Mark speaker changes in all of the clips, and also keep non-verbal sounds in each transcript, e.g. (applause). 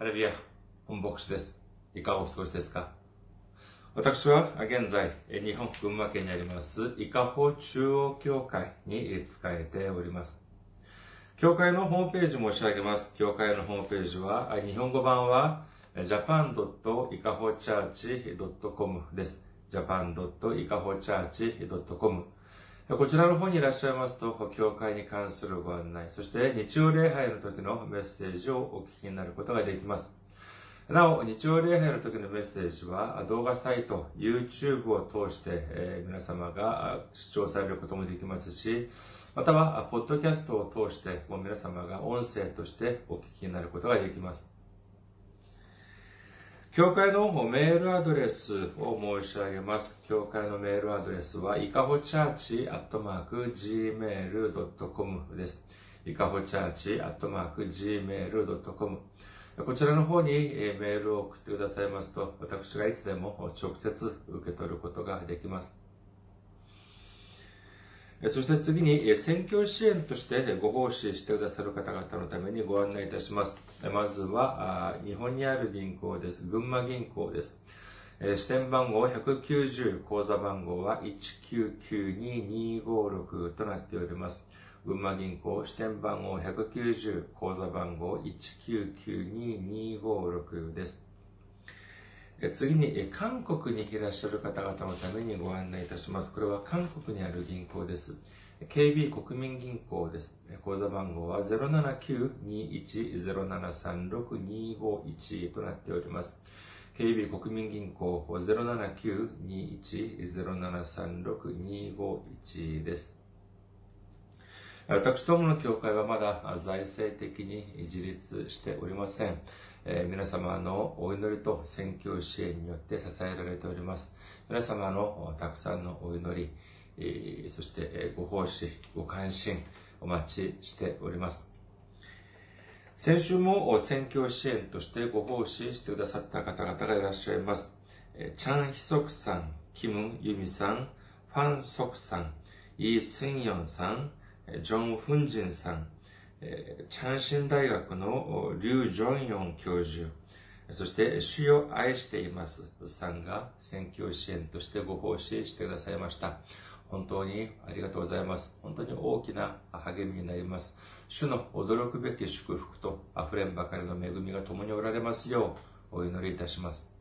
Speaker 1: ハレルヤ、本牧師です。いかがお過ごしですか？私は現在、日本群馬県にあります、伊香保中央教会に仕えております。教会のホームページ申し上げます。教会のホームページは、日本語版は japan.ikahochurch.com です。japan.ikahochurch.com こちらの方にいらっしゃいますと、教会に関するご案内、そして日曜礼拝の時のメッセージをお聞きになることができます。なお、日曜礼拝の時のメッセージは動画サイト、YouTube を通して、えー皆様が視聴されることもできますし、または、ポッドキャストを通して、もう皆様が音声としてお聞きになることができます。教会のメールアドレスを申し上げます。教会のメールアドレスは、いかほチャーチアットマーク gmail.com です。いかほチャーチアットマーク gmail.com こちらの方にメールを送ってくださいますと、私がいつでも直接受け取ることができます。そして次に、選挙支援としてご奉仕してくださる方々のためにご案内いたします。まずは、日本にある銀行です。群馬銀行です。支店番号190、口座番号は1992256となっております。群馬銀行支店番号190、口座番号1992256です。次に、韓国にいらっしゃる方々のためにご案内いたします。これは韓国にある銀行です。KB 国民銀行です。口座番号は079-21-0736-251となっております。KB 国民銀行079-21-0736-251です。私どもの教会はまだ財政的に自立しておりません。え皆様のお祈りと宣教支援によって支えられております。皆様のたくさんのお祈り、そしてご奉仕、ご関心、お待ちしております。先週も宣教支援としてご奉仕してくださった方々がいらっしゃいます。えーチャン・ヒソクさん、キム・ユミさん、ファン・ソクさん、イ・スンヨンさん、ジョン・フンジンさん、えチャンシン大学のリュウ・ジョンヨン教授、そして、主よ愛していますさんが宣教支援としてご奉仕してくださいました。本当にありがとうございます。本当に大きな励みになります。主の驚くべき祝福と溢れんばかりの恵みが共におられますようお祈りいたします。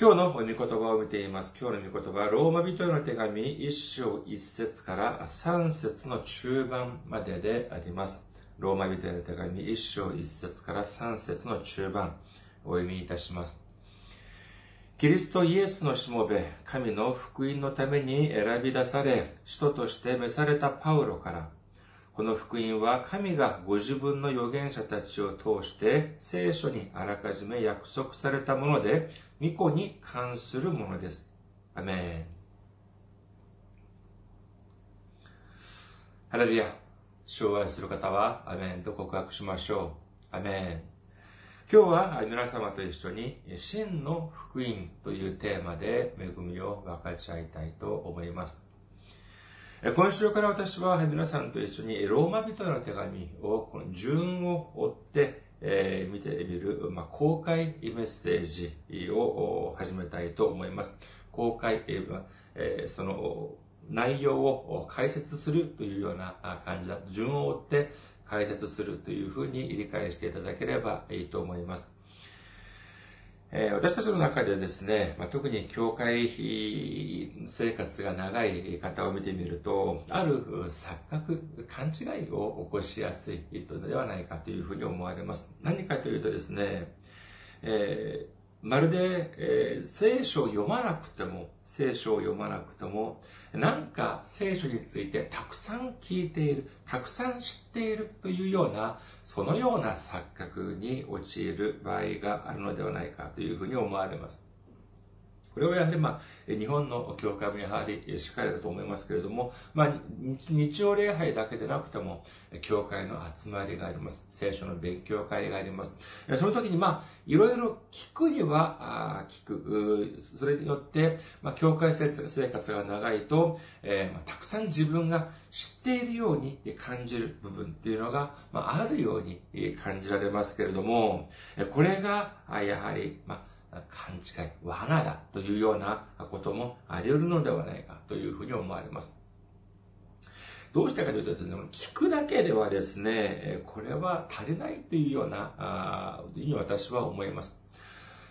Speaker 1: 今日の御言葉を見ています。今日の御言葉は、ローマ人への手紙一章一節から三節の中盤までであります。ローマ人への手紙一章一節から三節の中盤、お読みいたします。キリストイエスのしもべ、神の福音のために選び出され、使徒として召されたパウロから、この福音は神がご自分の預言者たちを通して聖書にあらかじめ約束されたもので、御子に関するものです。アメン。ハレルヤ。障害する方は、アメンと告白しましょう。アメン。今日は皆様と一緒に真の福音というテーマで恵みを分かち合いたいと思います。今週から私は皆さんと一緒にローマ人への手紙をこの順を追って、え見てみる、ま、公開メッセージを始めたいと思います。公開、えその内容を解説するというような感じだ。順を追って解説するというふうに理解していただければいいと思います。え私たちの中でですね、ま、特に教会生活が長い方を見てみると、ある錯覚、勘違いを起こしやすいのではないかというふうに思われます。何かというとですね、えーまるで、えー聖書を読まなくても、聖書を読まなくとも、なんか聖書についてたくさん聞いている、たくさん知っているというような、そのような錯覚に陥る場合があるのではないかというふうに思われます。これはやはりまあ、日本の教会もやはりしっかりだと思いますけれども、まあ、日曜礼拝だけでなくても、教会の集まりがあります。聖書の勉強会があります。その時にまあ、いろいろ聞くには聞く。それによって、まあ、教会生活が長いと、えー、まあ、たくさん自分が知っているように感じる部分っていうのが、まあ、あるように感じられますけれども、これが、やはり、まあ、勘違い、罠だというようなこともあり得るのではないかというふうに思われます。どうしたかというとですね、聞くだけではですね、これは足りないというような、ふうに私は思います。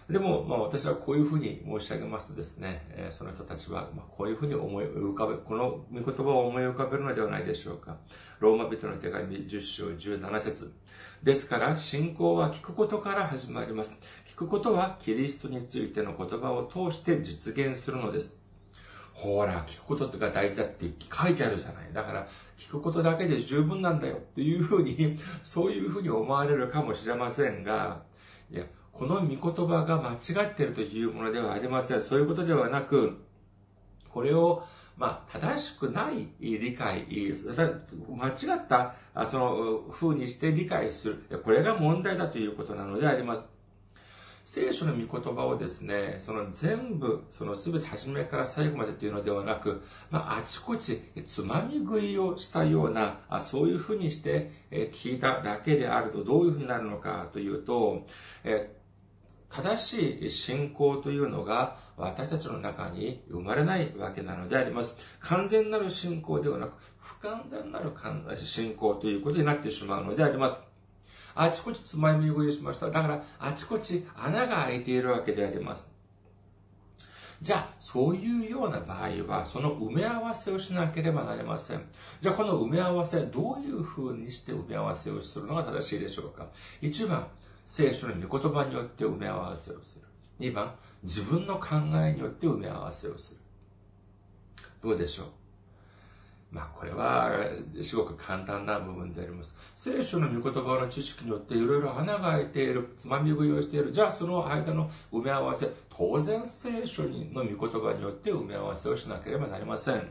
Speaker 1: でも、まあ私はこういうふうに申し上げますとですね、その人たちは、ま、こういうふうに思い浮かべ、この御言葉を思い浮かべるのではないでしょうか。ローマ人の手紙10章17節ですから、信仰は聞くことから始まります。聞くことはキリストについての言葉を通して実現するのです。ほら、聞くこととか大事だって書いてあるじゃない。だから、聞くことだけで十分なんだよっていうふうに、(laughs) そういうふうに思われるかもしれませんが、いや、この御言葉が間違ってるというものではありません。そういうことではなく、これを、まあ、正しくない理解、間違った、その風にして理解する。これが問題だということなのであります。聖書の御言葉をですね、その全部、その全て初めから最後までというのではなく、まあ、あちこちつまみ食いをしたような、あそういうふうにして聞いただけであるとどういうふうになるのかというと、え正しい信仰というのが私たちの中に生まれないわけなのであります。完全なる信仰ではなく、不完全なる信仰ということになってしまうのであります。あちこちつまみ食いしました。だから、あちこち穴が開いているわけであります。じゃあ、そういうような場合は、その埋め合わせをしなければなりません。じゃあ、この埋め合わせ、どういう風にして埋め合わせをするのが正しいでしょうか。一番、聖書の御言葉によって埋め合わせをする。2番、自分の考えによって埋め合わせをする。どうでしょう？まあ、これは、すごく簡単な部分であります。聖書の御言葉の知識によっていろいろ穴が開いている、つまみ食いをしている。じゃあ、その間の埋め合わせ、当然聖書の御言葉によって埋め合わせをしなければなりません。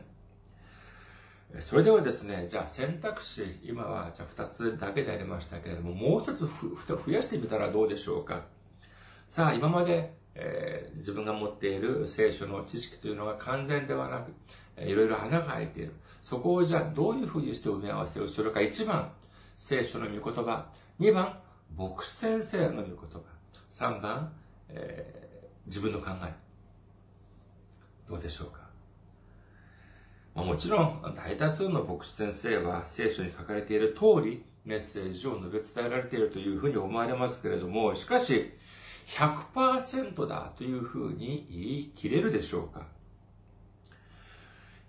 Speaker 1: それではですね、じゃあ選択肢、今はじゃあ2つだけでありましたけれども、もう一つ増やしてみたらどうでしょうか。さあ、今まで、えー、自分が持っている聖書の知識というのが完全ではなく、いろいろ穴が開いている。そこをじゃあどういうふうにして埋め合わせをするか。1番、聖書の御言葉。2番、牧師先生の御言葉。3番、えー、自分の考え。どうでしょうかまあ、もちろん、大多数の牧師先生は聖書に書かれている通り、メッセージを述べ伝えられているというふうに思われますけれども、しかし、100%だというふうに言い切れるでしょうか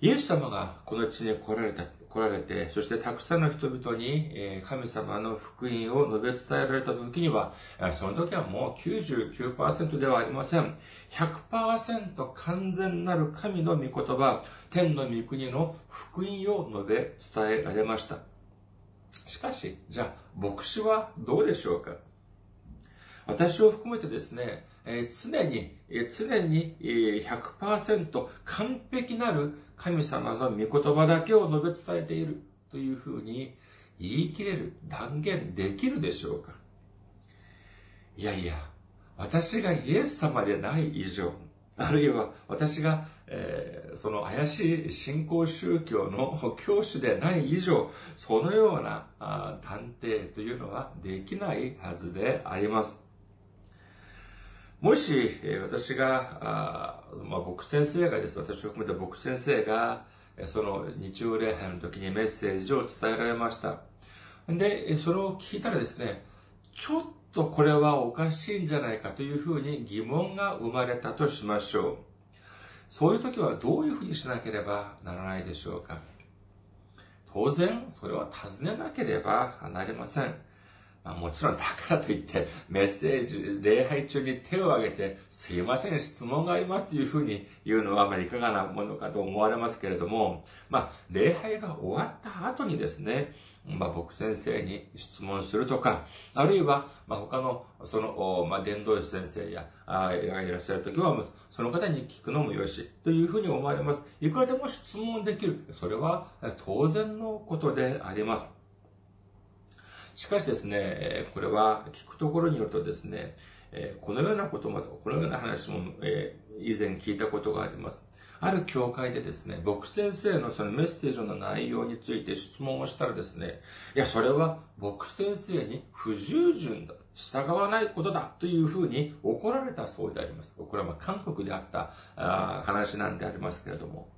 Speaker 1: イエス様がこの地に来られた、来られて、そしてたくさんの人々に神様の福音を述べ伝えられた時には、その時はもう99%ではありません。100%完全なる神の御言葉、天の御国の福音を述べ伝えられました。しかし、じゃあ、牧師はどうでしょうか？私を含めてですね、常に、常に、100%完璧なる神様の御言葉だけを述べ伝えているというふうに言い切れる、断言できるでしょうかいやいや、私がイエス様でない以上、あるいは私が、えー、その怪しい信仰宗教の (laughs) 教師でない以上、そのような断定というのはできないはずであります。もし、私が、あまあ、僕先生がです、私を含めた僕先生が、その日曜礼拝の時にメッセージを伝えられました。で、それを聞いたらですね、ちょっとこれはおかしいんじゃないかというふうに疑問が生まれたとしましょう。そういう時はどういうふうにしなければならないでしょうか当然、それは尋ねなければなりません。あ、もちろんだからといってメッセージ、礼拝中に手を挙げて、すいません、質問がありますというふうに言うのは、まあ、いかがなものかと思われますけれども、まあ、礼拝が終わった後にですね、まあ、僕先生に質問するとか、あるいは、まあ、他の、その、まあ、伝道師先生や、あがいらっしゃるときは、その方に聞くのもよし、というふうに思われます。いくらでも質問できる。それは当然のことであります。しかしですね、これは聞くところによるとですね、このようなことも、このような話も、以前聞いたことがあります。ある教会でですね、僕先生のそのメッセージの内容について質問をしたらですね、いや、それは僕先生に不従順だ。従わないことだというふうに怒られたそうであります。これはま韓国であったあ話なんでありますけれども。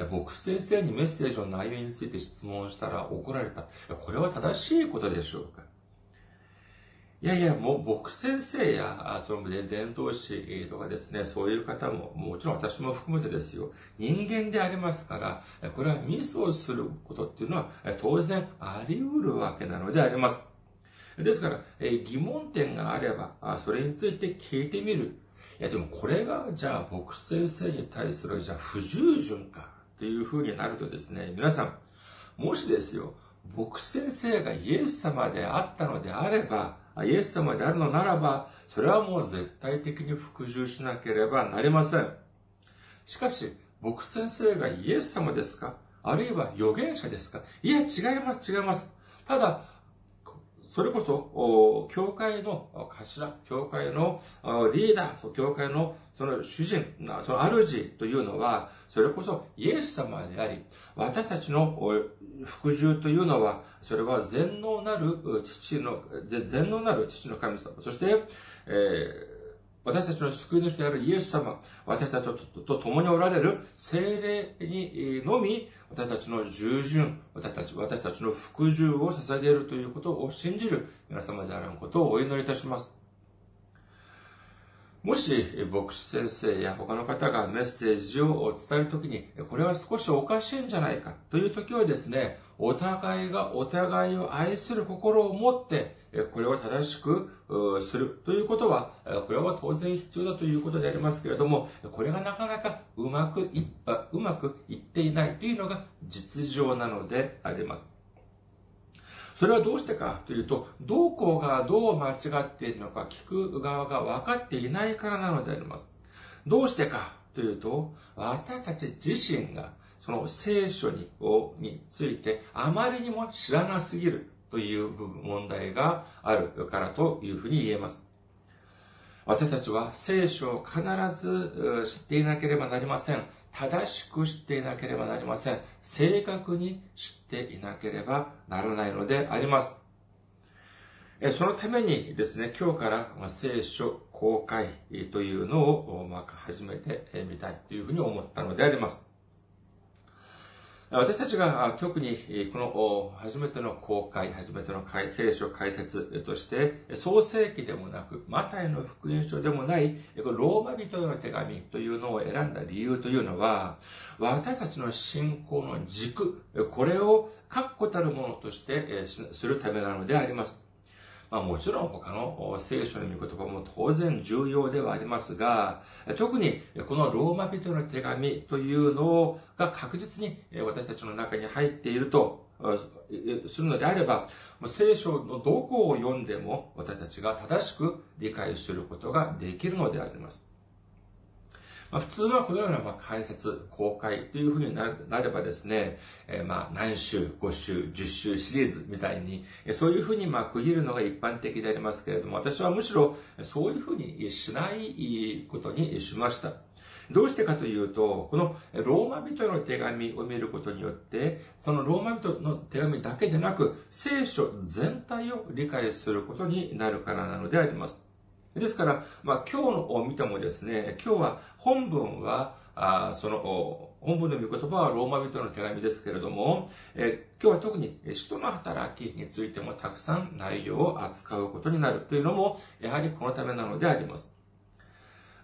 Speaker 1: いや、僕先生にメッセージの内容について質問したら怒られた。これは正しいことでしょうかいやいや、もう僕先生や、その伝道師とかですね、そういう方も、もちろん私も含めてですよ、人間でありますから、これはミスをすることっていうのは当然あり得るわけなのであります。ですから、疑問点があれば、それについて聞いてみる。いや、でもこれが、じゃあ僕先生に対する、じゃあ不従順か、というふうになるとですね、皆さん、もしですよ、僕先生がイエス様であったのであれば、イエス様であるのならば、それはもう絶対的に服従しなければなりません。しかし、僕先生がイエス様ですか？あるいは預言者ですか？いや、違います、違います。ただ、それこそ、教会の頭、教会のリーダー、教会のその主人、その主というのは、それこそイエス様であり、私たちの服従というのは、それは全能なる父の、全能なる父の神様、そして、えー私たちの救い主であるイエス様、私たちと共におられる精霊にのみ、私たちの従順、私たち、私たちの服従を捧げるということを信じる皆様であることをお祈りいたします。もし、牧師先生や他の方がメッセージを伝えるときに、これは少しおかしいんじゃないかというときはですね、お互いがお互いを愛する心を持って、これを正しくするということは、これは当然必要だということでありますけれども、これがなかなかうまくいっうまくいっていないというのが実情なのであります。それはどうしてかというと、どこがどう間違っているのか聞く側が分かっていないからなのであります。どうしてかというと、私たち自身がその聖書にについてあまりにも知らなすぎるという、問題があるからというふうに言えます。私たちは聖書を必ず知っていなければなりません。正しく知っていなければなりません。正確に知っていなければならないのであります。そのためにですね、今日から聖書公開というのを始めてみたいというふうに思ったのであります。私たちが特にこの初めての公開、初めての聖書解説として、創世記でもなく、マタイの福音書でもない、ローマ人への手紙というのを選んだ理由というのは、私たちの信仰の軸、これを確固たるものとしてするためなのであります。まあもちろん他の聖書の見言葉も当然重要ではありますが、特にこのローマ人の手紙というのが確実に私たちの中に入っているとするのであれば、聖書のどこを読んでも私たちが正しく理解することができるのであります。まあ、普通はこのようなまあ解説、公開というふうになればですね、えー、まあ何週、5週、10週シリーズみたいに、そういうふうにまあ区切るのが一般的でありますけれども、私はむしろそういうふうにしないことにしました。どうしてかというと、このローマ人の手紙を見ることによって、そのローマ人の手紙だけでなく、聖書全体を理解することになるからなのであります。ですから、まあ、今日を見てもですね、今日は本文は、あその、本文の御言葉はローマ人の手紙ですけれども、え今日は特に使徒の働きについてもたくさん内容を扱うことになるというのも、やはりこのためなのであります。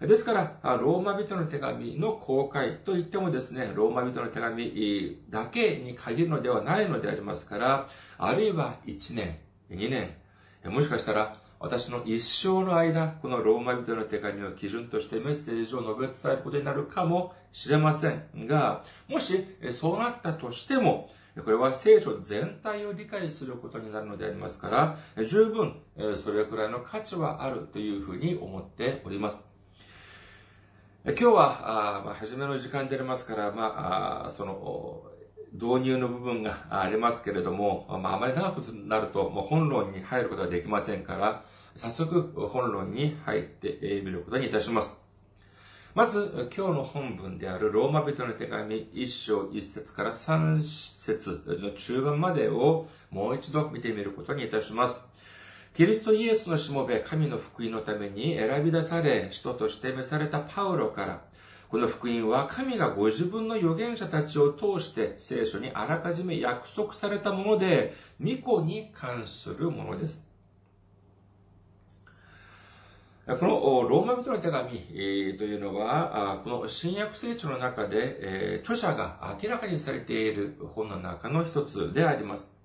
Speaker 1: ですから、ローマ人の手紙の公開といってもですね、ローマ人の手紙だけに限るのではないのでありますから、あるいは1年、2年、もしかしたら私の一生の間、このローマ人の手紙を基準としてメッセージを述べ伝えることになるかもしれませんが、もしそうなったとしても、これは聖書全体を理解することになるのでありますから、十分それくらいの価値はあるというふうに思っております。今日は、あまあ、初めの時間でありますから、まあ、その、導入の部分が (laughs) ありますけれども、まあ、あまり長くなると、もう本論に入ることができませんから、早速本論に入ってみることにいたします。まず、今日の本文であるローマ人の手紙1章1節から3節の中盤までをもう一度見てみることにいたします。キリストイエスのしもべ、神の福音のために選び出され、人として召されたパウロから、この福音は神がご自分の預言者たちを通して聖書にあらかじめ約束されたもので、巫女に関するものです。このローマ人の手紙というのは、この新約聖書の中で著者が明らかにされている本の中の一つであります。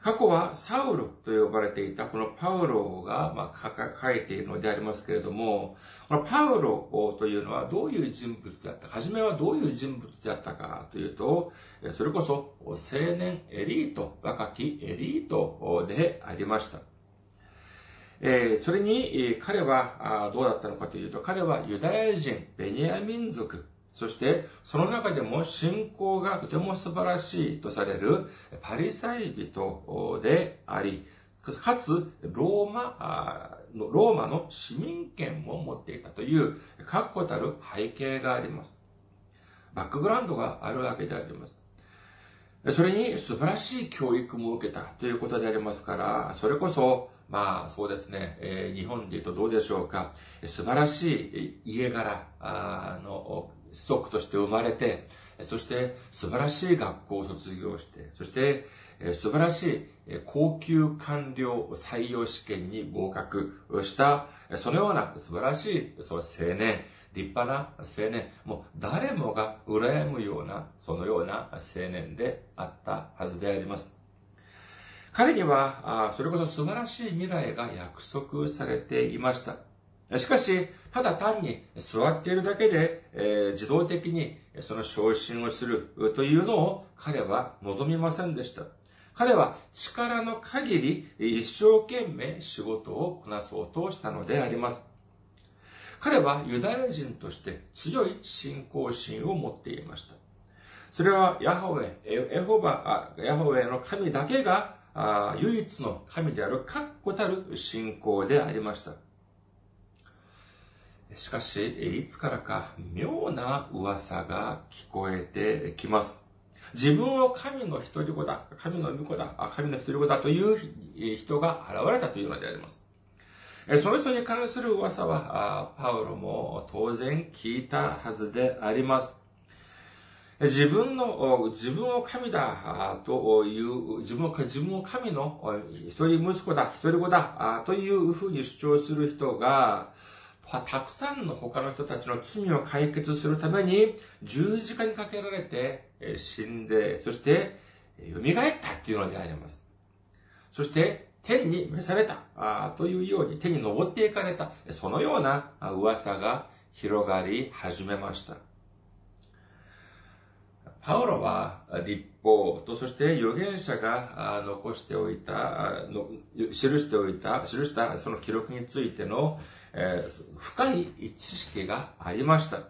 Speaker 1: 過去はサウルと呼ばれていたこのパウロが、まあ、書いているのでありますけれども、このパウロというのはどういう人物であったか、初めはどういう人物であったかというと、それこそ青年エリート、若きエリートでありました。えそれに彼はどうだったのかというと、彼はユダヤ人、ベニヤ民族、そして、その中でも信仰がとても素晴らしいとされるパリサイ人であり、かつ、ローマ、ローマの市民権も持っていたという確固たる背景があります。バックグラウンドがあるわけであります。それに素晴らしい教育も受けたということでありますから、それこそ、まあそうですね、日本で言うとどうでしょうか、素晴らしい家柄の子息として生まれて、そして素晴らしい学校を卒業して、そして素晴らしい高級官僚採用試験に合格した、そのような素晴らしいその青年、立派な青年、もう誰もが羨むような、そのような青年であったはずであります。彼には、それこそ素晴らしい未来が約束されていました。しかし、ただ単に座っているだけで、えー、自動的にその昇進をするというのを彼は望みませんでした。彼は力の限り一生懸命仕事をこなそうとしたのであります。彼はユダヤ人として強い信仰心を持っていました。それはヤホウェ、エホバ、ヤホウェの神だけが唯一の神である確固たる信仰でありました。しかし、いつからか妙な噂が聞こえてきます。自分を神の一人子だ、神の御子だ、神の一人子だという人が現れたというのであります。その人に関する噂は、パウロも当然聞いたはずであります。自分の、自分を神だという、自分を、自分を神の一人息子だ、一人子だというふうに主張する人が、たくさんの他の人たちの罪を解決するために十字架にかけられて死んで、そして蘇ったっていうのであります。そして天に召されたあというように天に登っていかれた、そのような噂が広がり始めました。パウロは立法と、そして預言者が残しておいた、記しておいた、記したその記録についてのえー、深い知識がありました。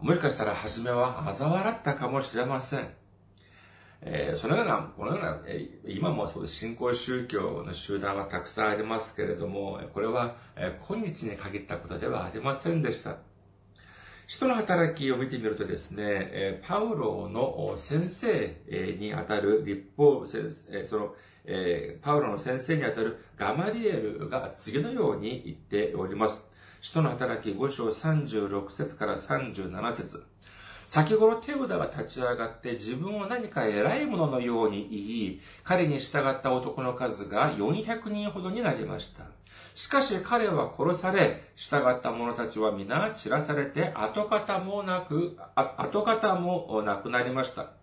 Speaker 1: もしかしたら初めは嘲笑ったかもしれません。えー、そのような、このような、えー、今もそうです。新興宗教の集団はたくさんありますけれども、これは、えー、今日に限ったことではありませんでした。使徒の働きを見てみるとですね、えパウロの先生にあたる立法、その、えー、パウロの先生にあたるガマリエルが次のように言っております。使徒の働き5章36節から37節先頃テウダが立ち上がって自分を何か偉い者のように言い、彼に従った男の数が400人ほどになりました。しかし彼は殺され、従った者たちは皆散らされて跡形もなく、跡形もなくなりました。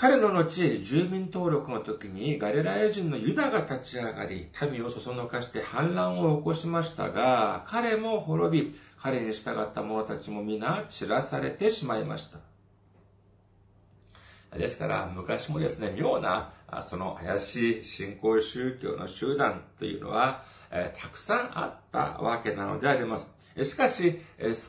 Speaker 1: 彼の後、住民登録の時にガリラヤ人のユダが立ち上がり、民をそそのかして反乱を起こしましたが、彼も滅び、彼に従った者たちも皆散らされてしまいました。ですから、昔もですね、妙な、その怪しい信仰宗教の集団というのは、えたくさんあったわけなのであります。しかし、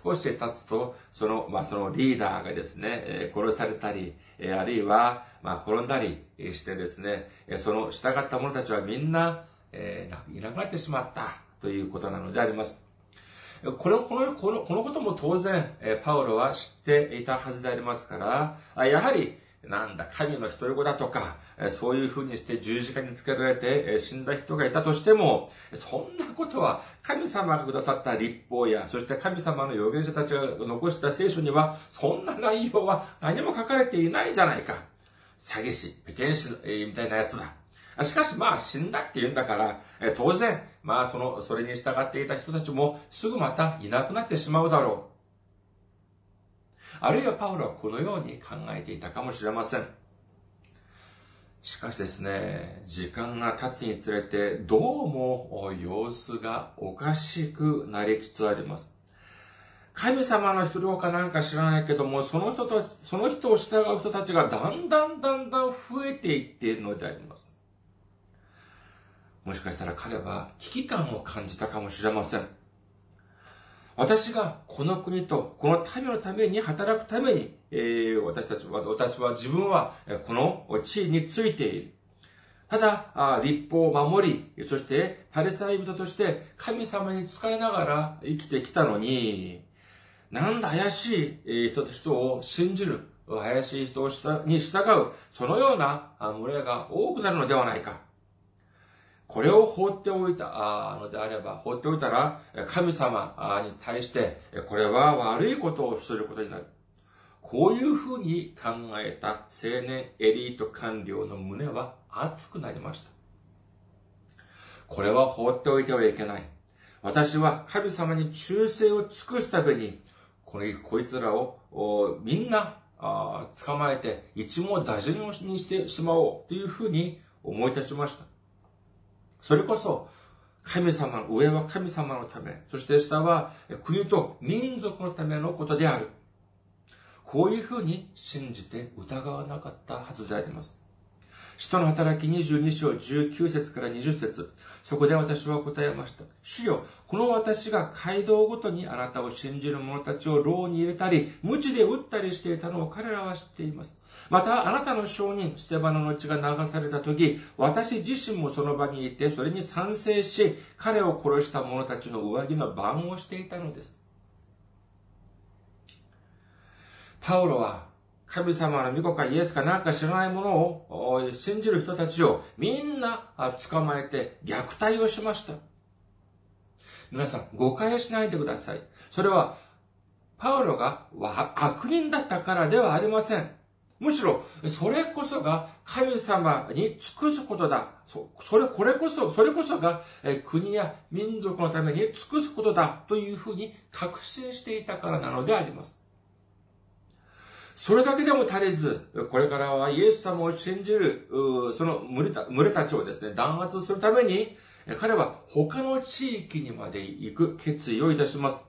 Speaker 1: 少し経つと、その、まあ、そのリーダーがですね、殺されたり、あるいは、まあ、転んだりしてですね、その従った者たちはみんな、えいなくなってしまったということなのであります。この、この、この、このことも当然、パウロは知っていたはずでありますから、やはり、なんだ、神の一人子だとか、そういう風にして十字架につけられて死んだ人がいたとしても、そんなことは神様がくださった立法や、そして神様の預言者たちが残した聖書には、そんな内容は何も書かれていないじゃないか。詐欺師、ペケン師みたいなやつだ。しかしまあ死んだって言うんだから、当然、まあその、それに従っていた人たちもすぐまたいなくなってしまうだろう。あるいはパウロはこのように考えていたかもしれません。しかしですね、時間が経つにつれて、どうも様子がおかしくなりつつあります。神様の人かなんか知らないけども、その人たち、その人を従う人たちがだんだんだんだん増えていっているのであります。もしかしたら彼は危機感を感じたかもしれません。私がこの国とこの民のために働くために、えー、私たちは、私は自分はこの地位についている。ただ、立法を守り、そしてパレサイ人として神様に仕えながら生きてきたのに、なんだ怪しい人と人を信じる、怪しい人に従う、そのような群れが多くなるのではないか。これを放っておいたのであれば、放っておいたら、神様に対して、これは悪いことをすることになる。こういうふうに考えた青年エリート官僚の胸は熱くなりました。これは放っておいてはいけない。私は神様に忠誠を尽くすために、このこいつらをみんな捕まえて一網打尽にしてしまおうというふうに思い立ちました。それこそ、神様、上は神様のため、そして下は国と民族のためのことである。こういうふうに信じて疑わなかったはずであります。使徒の働き22章19節から20節そこで私は答えました。主よ、この私が街道ごとにあなたを信じる者たちを牢に入れたり、無知で撃ったりしていたのを彼らは知っています。また、あなたの証人、ステバノの血が流された時、私自身もその場にいて、それに賛成し、彼を殺した者たちの上着の番をしていたのです。パウロは神様の御子かイエスかなんか知らないものを信じる人たちをみんな捕まえて虐待をしました。皆さん、誤解しないでください。それは、パウロが悪人だったからではありません。むしろ、それこそが神様に尽くすことだ。それ、これこそ、それこそが国や民族のために尽くすことだというふうに確信していたからなのであります。それだけでも足りず、これからはイエス様を信じる、その群れた群れたちをですね、弾圧するために、彼は他の地域にまで行く決意をいたします。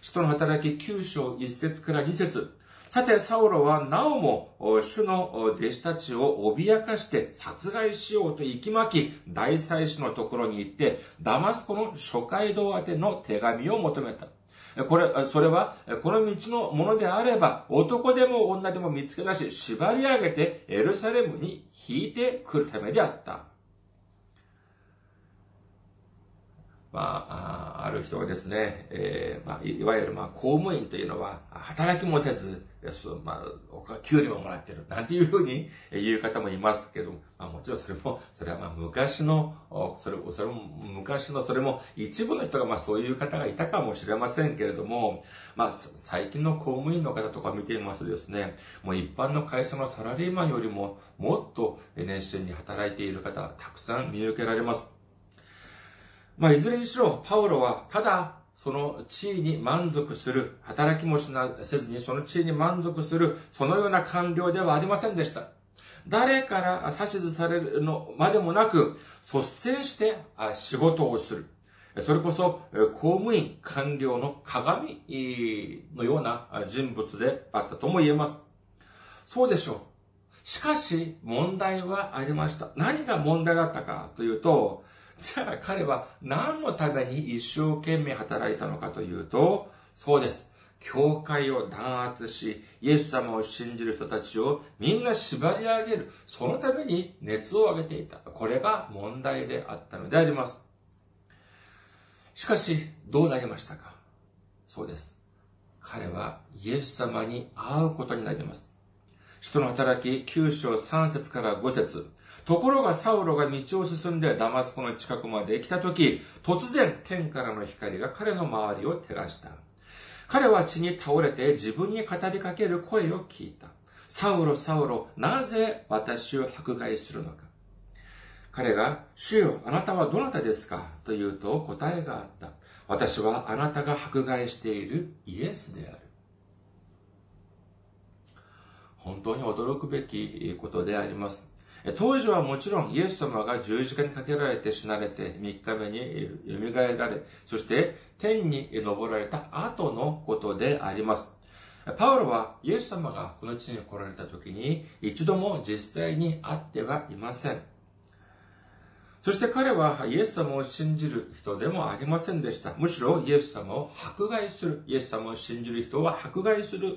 Speaker 1: 使徒の働き9章1節から2節さて、サウロはなおも主の弟子たちを脅かして殺害しようと息き巻き、大祭司のところに行って、ダマスコの諸街道宛ての手紙を求めた。これ、それは、この道のものであれば、男でも女でも見つけ出し、縛り上げて、エルサレムに引いてくるためであった。まあ、ある人はですね、えーまあ、いわゆる、まあ、公務員というのは、働きもせず、まあ、給料もらってる、なんていうふうに言う方もいますけど、まあ、もちろんそれも、それはまあ昔の、(laughs) それそれも昔の、それも一部の人がまあそういう方がいたかもしれませんけれども、まあ最近の公務員の方とか見てみますとですね、もう一般の会社のサラリーマンよりももっと熱心に働いている方たくさん見受けられます。まあいずれにしろ、パウロはただその地位に満足する、働きもしなせずにその地位に満足する、そのような官僚ではありませんでした。誰から指図されるのまでもなく、率先して仕事をする。それこそ公務員、官僚の鏡のような人物であったとも言えます。そうでしょう。しかし、問題はありました。何が問題だったかというと、じゃあ彼は何のために一生懸命働いたのかというと、そうです。教会を弾圧し、イエス様を信じる人たちをみんな縛り上げる。そのために熱を上げていた。これが問題であったのであります。しかし、どうなりましたか？そうです。彼はイエス様に会うことになります。人の働き9章3節から5節ところがサウロが道を進んでダマスコの近くまで来たとき、突然天からの光が彼の周りを照らした。彼は地に倒れて自分に語りかける声を聞いた。サウロ、サウロ、なぜ私を迫害するのか。彼が、主よ、あなたはどなたですか？と言うと答えがあった。私はあなたが迫害しているイエスである。本当に驚くべきことであります。当時はもちろんイエス様が十字架にかけられて死なれて3日目に蘇られ、そして天に昇られた後のことであります。パウロはイエス様がこの地に来られた時に一度も実際に会ってはいません。そして彼はイエス様を信じる人でもありませんでした。むしろイエス様を迫害する、イエス様を信じる人は迫害する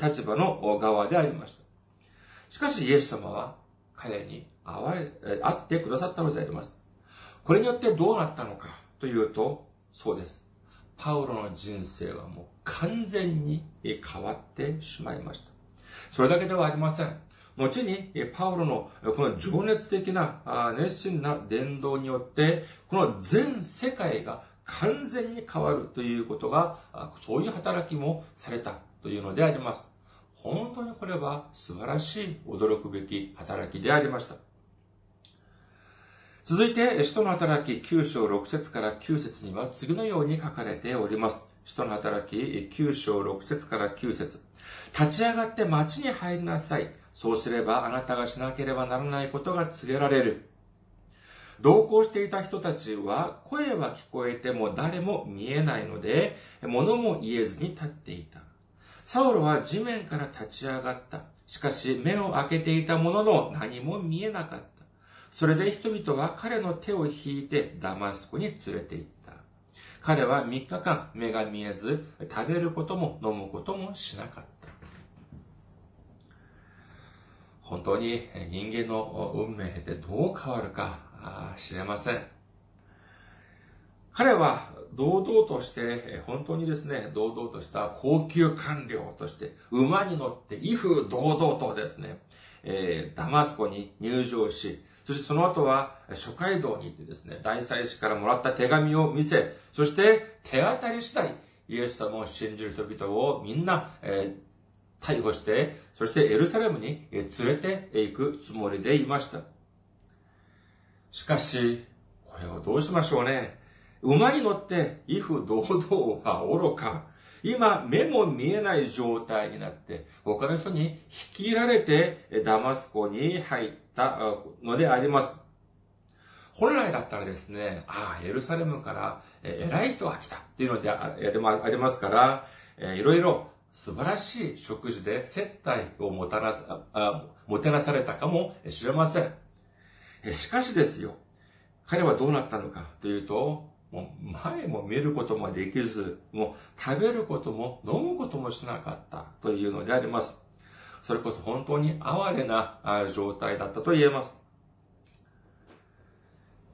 Speaker 1: 立場の側でありました。しかしイエス様は彼に会われ、会ってくださったのであります。これによってどうなったのかというと、そうです。パウロの人生はもう完全に変わってしまいました。それだけではありません。後に、パウロのこの情熱的な、熱心な伝道によって、この全世界が完全に変わるということが、そういう働きもされたというのであります。本当にこれは素晴らしい驚くべき働きでありました。続いて、使徒の働き9章6節から9節には次のように書かれております。使徒の働き9章6節から9節立ち上がって町に入りなさい。そうすればあなたがしなければならないことが告げられる。同行していた人たちは声は聞こえても誰も見えないので、物も言えずに立っていた。サウロは地面から立ち上がった。しかし目を開けていたものの何も見えなかった。それで人々は彼の手を引いてダマスコに連れて行った。彼は3日間目が見えず、食べることも飲むこともしなかった。本当に人間の運命でどう変わるか知れません。彼は堂々として、本当にですね、堂々とした高級官僚として、馬に乗って威風堂々とですね、えー、ダマスコに入場し、そしてその後は諸街道に行ってですね、大祭司からもらった手紙を見せ、そして手当たり次第、イエス様を信じる人々をみんな、えー、逮捕して、そしてエルサレムに連れて行くつもりでいました。しかし、これをどうしましょうね。馬に乗って威風堂々は愚か。今、目も見えない状態になって、他の人に引きられてダマスコに入ったのであります。本来だったらですね、ああ、エルサレムから偉い人が来たっていうのでありますから、いろいろ素晴らしい食事で接待をもたなあもてなされたかもしれません。しかしですよ、彼はどうなったのかというと、もう前も見ることもできず、もう食べることも飲むこともしなかったというのであります。それこそ本当に哀れな状態だったと言えます。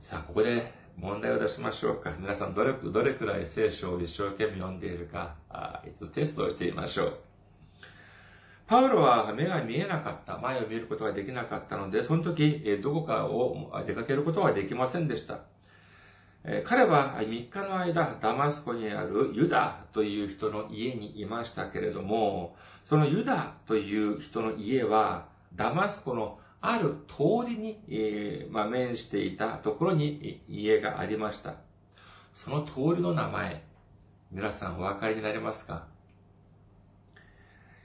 Speaker 1: さあ、ここで問題を出しましょうか。皆さんどれ、どれくらい聖書を一生懸命読んでいるか、あいつテストをしてみましょう。パウロは目が見えなかった。前を見ることができなかったので、その時、どこかを出かけることはできませんでした。彼は3日の間、ダマスコにあるユダという人の家にいましたけれども、そのユダという人の家は、ダマスコのある通りに、えー、まあ、面していたところに家がありました。その通りの名前、皆さんお分かりになりますか？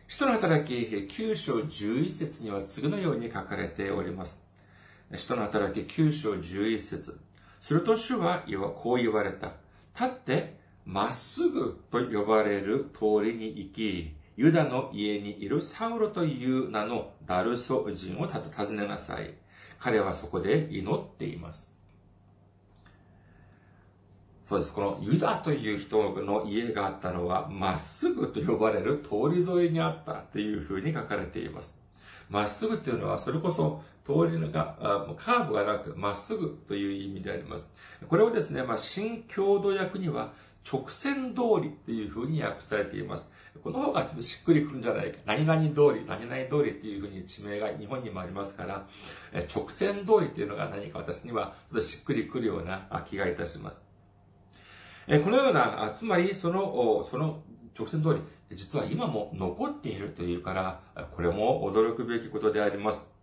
Speaker 1: 使徒の働き9章11節には次のように書かれております。使徒の働き9章11節すると主はこう言われた。立って、まっすぐと呼ばれる通りに行き、ユダの家にいるサウロという名のダルソ人を訪ねなさい。彼はそこで祈っています。そうです。このユダという人の家があったのは、まっすぐと呼ばれる通り沿いにあったというふうに書かれています。まっすぐというのは、それこそ通りが、カーブがなく、まっすぐという意味であります。これをですね、まあ、新郷土訳には、直線通りというふうに訳されています。この方がちょっとしっくりくるんじゃないか。何々通り、何々通りっていうふうに地名が日本にもありますから、直線通りっていうのが何か私にはちょっとしっくりくるような気がいたします。このような、つまりその、その直線通り、実は今も残っているというから、これも驚くべきことであります。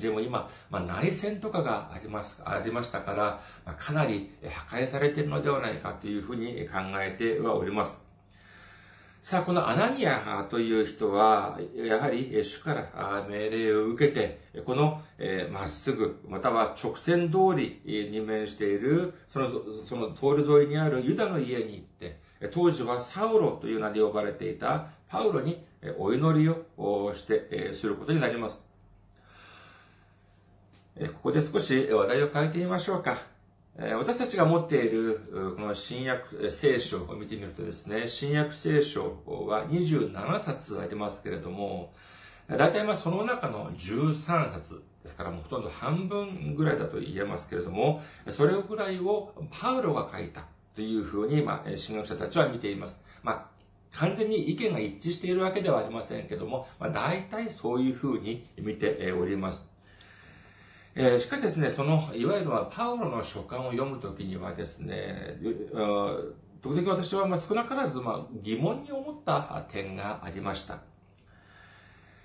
Speaker 1: でも今、まあ、内戦とかがあります、ありましたから、まあ、かなり破壊されているのではないかというふうに考えてはおります。さあ、このアナニアという人は、やはり主から命令を受けて、このまっすぐ、または直線通りに面している、その、その通り沿いにあるユダの家に行って、当時はサウロという名で呼ばれていたパウロにお祈りをして、することになります。ここで少し話題を変えてみましょうか。私たちが持っているこの新約聖書を見てみるとですね、新約聖書は27冊ありますけれども、大体まあその中の13冊ですからもうほとんど半分ぐらいだと言えますけれども、それぐらいをパウロが書いたというふうに、まあ、神学者たちは見ています。まあ完全に意見が一致しているわけではありませんけども、まあ、大体そういうふうに見ております。えー、しかしですね、その、いわゆるパウロの書簡を読むときにはですね、時々私はま少なからずま疑問に思った点がありました。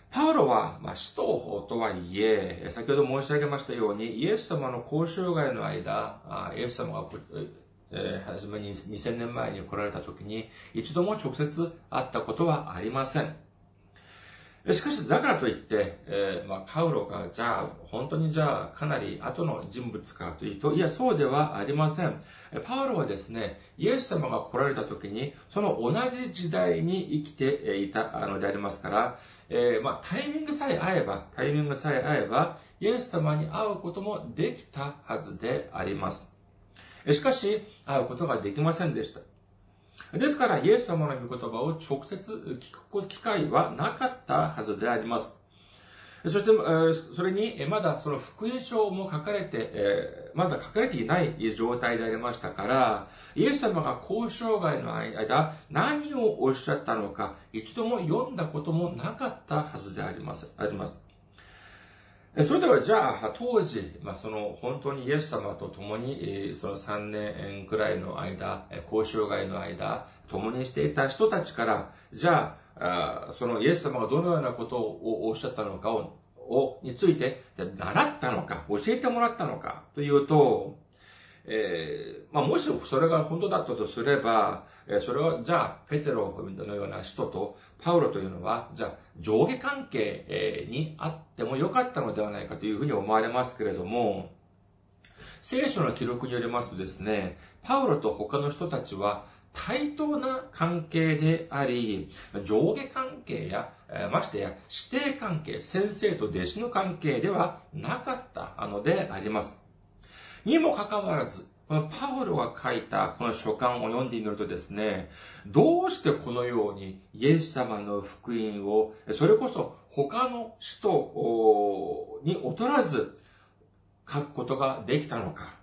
Speaker 1: パウロは、まあ、使徒とはいえ、先ほど申し上げましたように、イエス様の交渉外の間、イエス様が、えー、初めに2000年前に来られた時に、一度も直接会ったことはありません。しかし、だからといって、えー、まあ、パウロが、じゃあ、本当にじゃあ、かなり後の人物かというと、いや、そうではありません。パウロはですね、イエス様が来られた時に、その同じ時代に生きていたのでありますから、えー、まあ、タイミングさえ合えば、タイミングさえ合えば、イエス様に会うこともできたはずであります。しかし、会うことができませんでした。ですから、イエス様の御言葉を直接聞く機会はなかったはずであります。そして、それに、まだその福音書も書かれて、まだ書かれていない状態でありましたから、イエス様が交渉外の間、何をおっしゃったのか、一度も読んだこともなかったはずであります。ありますそれではじゃあ、当時、まあ、その本当にイエス様と共に、その3年くらいの間、交渉外の間、共にしていた人たちから、じゃあ、そのイエス様がどのようなことをおっしゃったのかを、をについて、習ったのか、教えてもらったのかというと、えー、まあ、もしそれが本当だったとすれば、えー、それは、じゃあ、ペテロのような人とパウロというのは、じゃあ、上下関係にあってもよかったのではないかというふうに思われますけれども、聖書の記録によりますとですね、パウロと他の人たちは対等な関係であり、上下関係や、ましてや指定関係、先生と弟子の関係ではなかったのであります。にもかかわらず、このパウロが書いたこの書簡を読んでみるとですね、どうしてこのようにイエス様の福音を、それこそ他の使徒に劣らず書くことができたのか。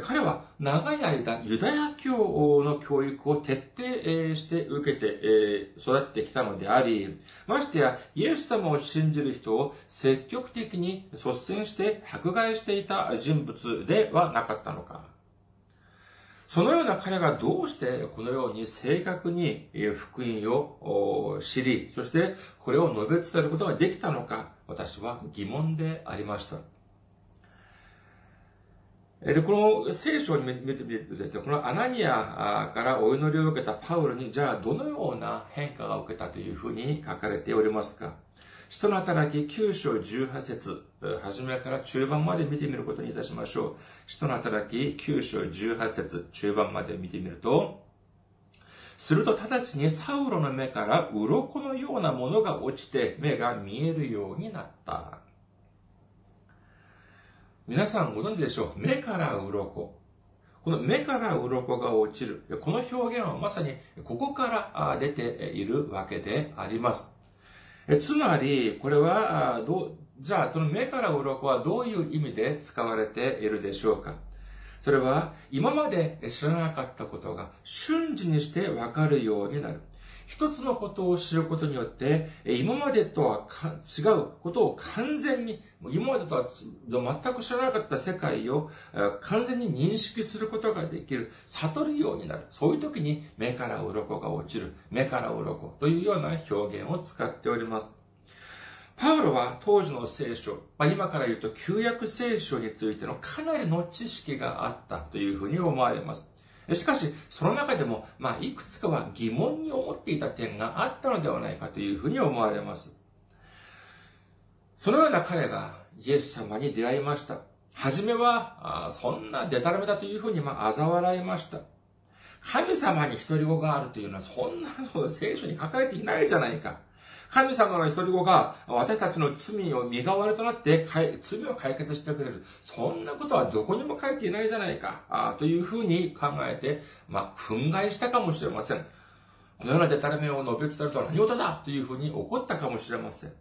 Speaker 1: 彼は長い間ユダヤ教の教育を徹底して受けて育ってきたのであり、ましてやイエス様を信じる人を積極的に率先して迫害していた人物ではなかったのか。そのような彼がどうしてこのように正確に福音を知り、そしてこれを述べ伝えることができたのか、私は疑問でありました。で、この聖書を見てみるとですね、このアナニアからお祈りを受けたパウロに、じゃあどのような変化が受けたというふうに書かれておりますか？使徒の働き9章18節初めから中盤まで見てみることにいたしましょう。使徒の働き9章18節中盤まで見てみると、すると直ちにサウロの目から鱗のようなものが落ちて目が見えるようになった。皆さんご存知でしょう目から鱗。この目から鱗が落ちる。この表現はまさにここから出ているわけであります。つまり、これは、どじゃあその目から鱗はどういう意味で使われているでしょうかそれは今まで知らなかったことが瞬時にしてわかるようになる。一つのことを知ることによって、今までとは違うことを完全に、今までとは全く知らなかった世界を完全に認識することができる、悟るようになる。そういう時に目から鱗が落ちる、目から鱗というような表現を使っております。パウロは当時の聖書、まあ、今から言うと旧約聖書についてのかなりの知識があったというふうに思われます。しかし、その中でも、まあ、いくつかは疑問に思っていた点があったのではないかというふうに思われます。そのような彼がイエス様に出会いました。はじめは、あそんなデタラメだというふうに、まあ、嘲笑いました。神様に独り子があるというのは、そんなの聖書に書かれていないじゃないか。神様の一人子が私たちの罪を身代わりとなって罪を解決してくれる。そんなことはどこにも書いていないじゃないか。あというふうに考えて、まあ、憤慨したかもしれません。このようなデタラメを述べ伝えるとは何事だ？というふうに怒ったかもしれません。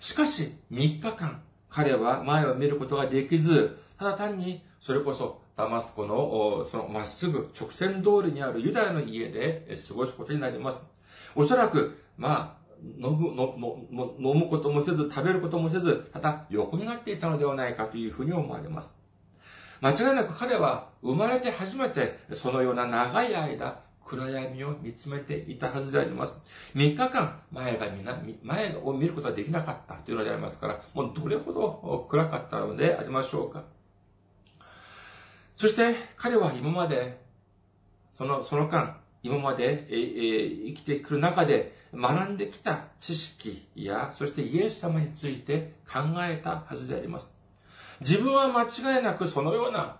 Speaker 1: しかし、3日間、彼は前を見ることができず、ただ単に、それこそ、ダマスコの、そのまっすぐ直線通りにあるユダヤの家で過ごすことになります。おそらく、まあ、飲む、飲むこともせず、食べることもせず、ただ横になっていたのではないかというふうに思われます。間違いなく彼は生まれて初めてそのような長い間、暗闇を見つめていたはずであります。3日間前がみな、前を見ることができなかったというのでありますから、もうどれほど暗かったのでありましょうか。そして彼は今まで、その、その間、今まで、え、生きてくる中で学んできた知識や、そしてイエス様について考えたはずであります。自分は間違いなくそのような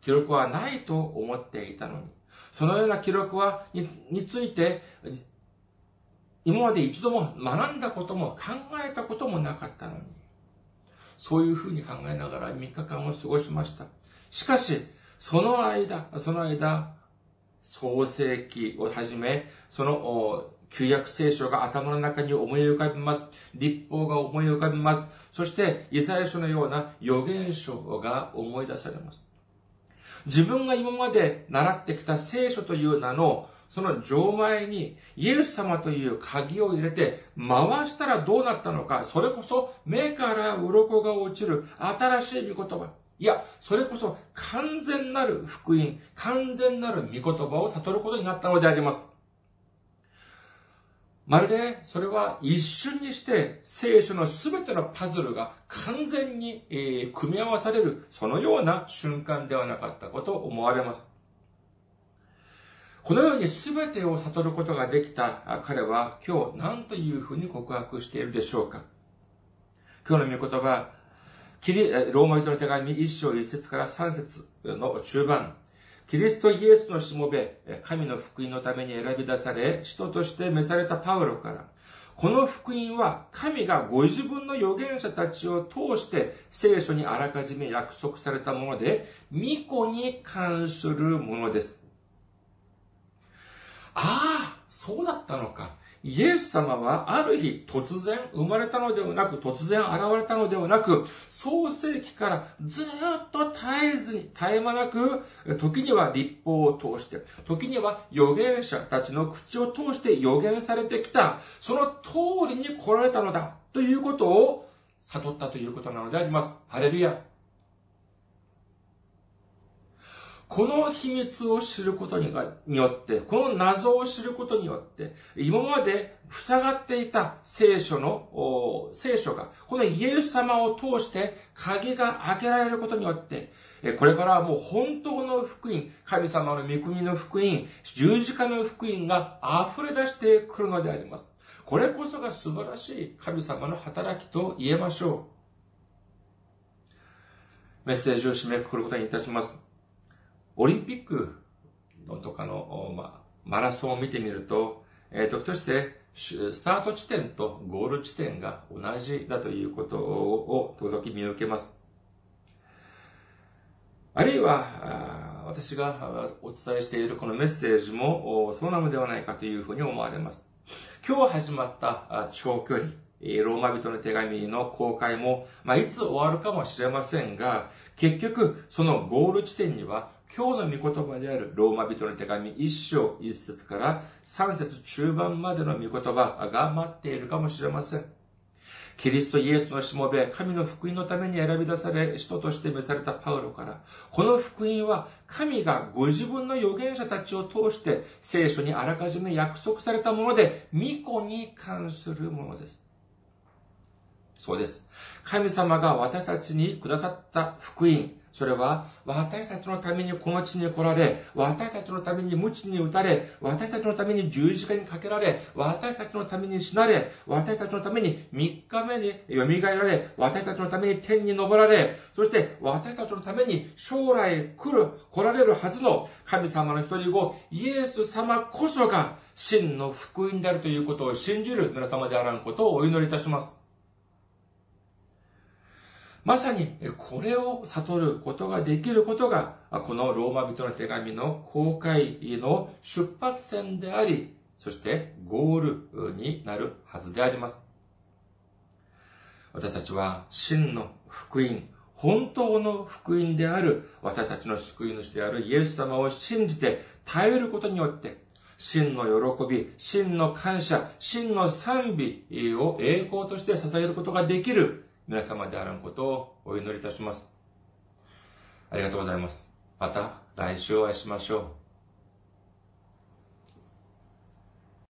Speaker 1: 記録はないと思っていたのに、そのような記録は、にについて、今まで一度も学んだことも考えたこともなかったのに、そういうふうに考えながら3日間を過ごしました。しかし、その間、その間、創世記をはじめ、その旧約聖書が頭の中に思い浮かびます。立法が思い浮かびます。そして、イザヤ書のような予言書が思い出されます。自分が今まで習ってきた聖書という名のその錠前にイエス様という鍵を入れて回したらどうなったのか、それこそ目から鱗が落ちる新しい御言葉。いや、それこそ完全なる福音、完全なる御言葉を悟ることになったのであります。まるで、それは一瞬にして聖書のすべてのパズルが完全に、え、組み合わされる、そのような瞬間ではなかったことを思われます。このように全てを悟ることができた彼は今日何というふうに告白しているでしょうか今日の御言葉、キリ、ローマ人の手紙1章1節から3節の中盤、キリストイエスのしもべ、神の福音のために選び出され、使徒として召されたパウロから、この福音は神がご自分の預言者たちを通して聖書にあらかじめ約束されたもので、巫女に関するものです。ああ、そうだったのか。イエス様はある日突然生まれたのではなく、突然現れたのではなく、創世記からずっと絶えずに、絶え間なく、時には立法を通して、時には預言者たちの口を通して預言されてきた、その通りに来られたのだ、ということを悟ったということなのであります。ハレルヤ。この秘密を知ることによって、この謎を知ることによって、今まで塞がっていた聖書の、聖書が、このイエス様を通して鍵が開けられることによって、これからはもう本当の福音、神様の御国の福音、十字架の福音が溢れ出してくるのであります。これこそが素晴らしい神様の働きと言えましょう。メッセージを締めくくることにいたします。オリンピックのとかの、まあ、マラソンを見てみると、えー、時として、スタート地点とゴール地点が同じだということを時々見受けます。あるいは、私がお伝えしているこのメッセージもそうなのではないかというふうに思われます。今日始まった長距離、ローマ人の手紙の公開も、まあ、いつ終わるかもしれませんが、結局、そのゴール地点には、今日の御言葉であるローマ人の手紙一章一節から三節中盤までの御言葉が待っているかもしれません。キリストイエスのしもべ、神の福音のために選び出され、人として召されたパウロから、この福音は神がご自分の預言者たちを通して聖書にあらかじめ約束されたもので、巫女に関するものです。そうです。神様が私たちにくださった福音、それは、私たちのためにこの地に来られ、私たちのために無知に打たれ、私たちのために十字架にかけられ、私たちのために死なれ、私たちのために三日目に蘇られ、私たちのために天に昇られ、そして私たちのために将来来る、来られるはずの神様の一人子、イエス様こそが真の福音であるということを信じる皆様であらんことをお祈りいたします。まさにこれを悟ることができることが、このローマ人の手紙の公開の出発点であり、そしてゴールになるはずであります。私たちは真の福音、本当の福音である私たちの救い主であるイエス様を信じて耐えることによって、真の喜び、真の感謝、真の賛美を栄光として捧げることができる皆様であらんことをお祈りいたします。ありがとうございます。また来週お会いしましょう。